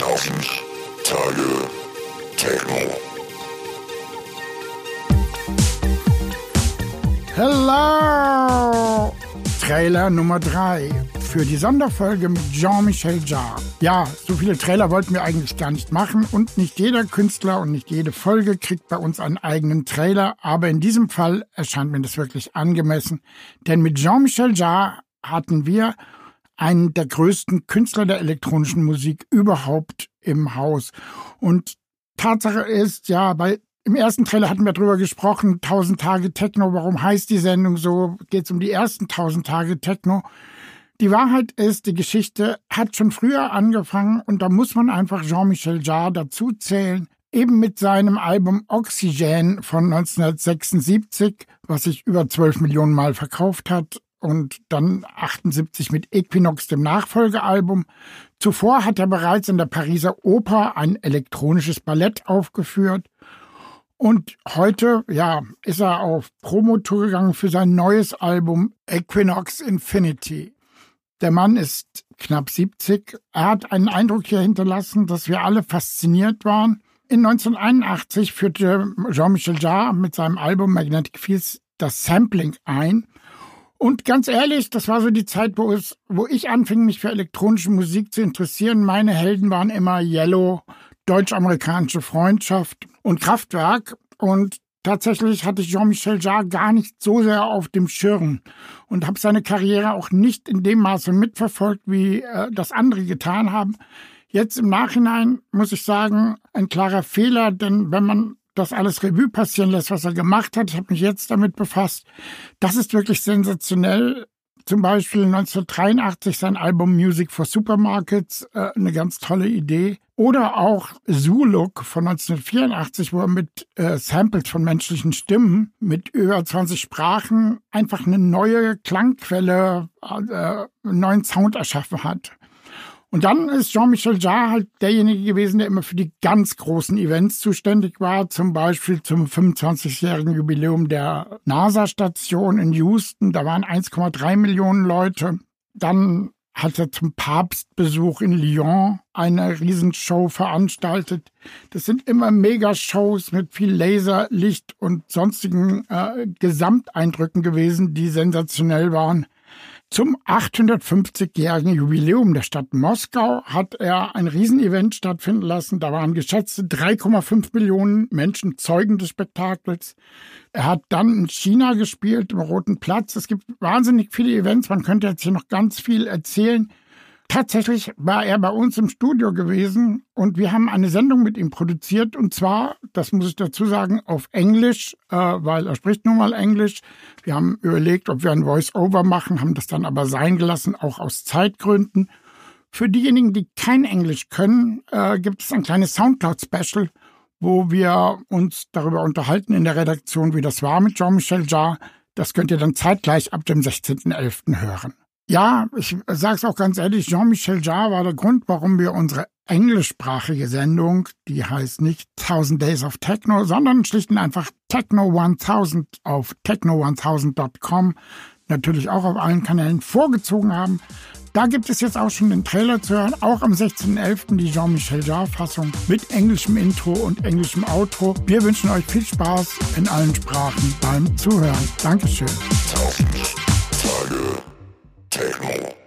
1000 Tage Techno. Hello! Trailer Nummer 3 für die Sonderfolge mit Jean-Michel Jarre. Ja, so viele Trailer wollten wir eigentlich gar nicht machen und nicht jeder Künstler und nicht jede Folge kriegt bei uns einen eigenen Trailer, aber in diesem Fall erscheint mir das wirklich angemessen, denn mit Jean-Michel Jarre hatten wir einen der größten Künstler der elektronischen Musik überhaupt im Haus. Und Tatsache ist, ja, bei im ersten Trailer hatten wir darüber gesprochen, 1000 Tage Techno, warum heißt die Sendung so? Geht es um die ersten 1000 Tage Techno? Die Wahrheit ist, die Geschichte hat schon früher angefangen und da muss man einfach Jean-Michel Jarre dazu zählen. Eben mit seinem Album Oxygen von 1976, was sich über 12 Millionen Mal verkauft hat und dann 78 mit Equinox, dem Nachfolgealbum. Zuvor hat er bereits in der Pariser Oper ein elektronisches Ballett aufgeführt und heute, ja, ist er auf Promotour gegangen für sein neues Album Equinox Infinity. Der Mann ist knapp 70. Er hat einen Eindruck hier hinterlassen, dass wir alle fasziniert waren. In 1981 führte Jean-Michel Jarre mit seinem Album Magnetic Fields das Sampling ein. Und ganz ehrlich, das war so die Zeit, wo, es, wo ich anfing, mich für elektronische Musik zu interessieren. Meine Helden waren immer Yellow, deutsch-amerikanische Freundschaft und Kraftwerk. Und tatsächlich hatte ich Jean-Michel Jarre gar nicht so sehr auf dem Schirm und habe seine Karriere auch nicht in dem Maße mitverfolgt, wie äh, das andere getan haben. Jetzt im Nachhinein muss ich sagen, ein klarer Fehler, denn wenn man das alles Revue passieren lässt, was er gemacht hat, ich habe mich jetzt damit befasst, das ist wirklich sensationell zum Beispiel 1983 sein Album Music for Supermarkets, äh, eine ganz tolle Idee. Oder auch Zuluk von 1984, wo er mit äh, Samples von menschlichen Stimmen mit über 20 Sprachen einfach eine neue Klangquelle, äh, einen neuen Sound erschaffen hat. Und dann ist Jean-Michel Jarre halt derjenige gewesen, der immer für die ganz großen Events zuständig war, zum Beispiel zum 25-jährigen Jubiläum der NASA-Station in Houston. Da waren 1,3 Millionen Leute. Dann hat er zum Papstbesuch in Lyon eine Riesenshow veranstaltet. Das sind immer Megashows mit viel Laserlicht und sonstigen äh, Gesamteindrücken gewesen, die sensationell waren. Zum 850-jährigen Jubiläum der Stadt Moskau hat er ein Riesenevent stattfinden lassen. Da waren geschätzte 3,5 Millionen Menschen Zeugen des Spektakels. Er hat dann in China gespielt, im Roten Platz. Es gibt wahnsinnig viele Events. Man könnte jetzt hier noch ganz viel erzählen. Tatsächlich war er bei uns im Studio gewesen und wir haben eine Sendung mit ihm produziert und zwar, das muss ich dazu sagen, auf Englisch, äh, weil er spricht nun mal Englisch. Wir haben überlegt, ob wir ein Voice-Over machen, haben das dann aber sein gelassen, auch aus Zeitgründen. Für diejenigen, die kein Englisch können, äh, gibt es ein kleines Soundcloud-Special, wo wir uns darüber unterhalten in der Redaktion, wie das war mit Jean-Michel Jarre. Das könnt ihr dann zeitgleich ab dem 16.11. hören. Ja, ich sage es auch ganz ehrlich, Jean-Michel Jarre war der Grund, warum wir unsere englischsprachige Sendung, die heißt nicht 1000 Days of Techno, sondern schlicht und einfach Techno 1000 auf techno1000.com, natürlich auch auf allen Kanälen vorgezogen haben. Da gibt es jetzt auch schon den Trailer zu hören, auch am 16.11. die Jean-Michel Jarre-Fassung mit englischem Intro und englischem Outro. Wir wünschen euch viel Spaß in allen Sprachen beim Zuhören. Dankeschön. 1000 Tage Techno.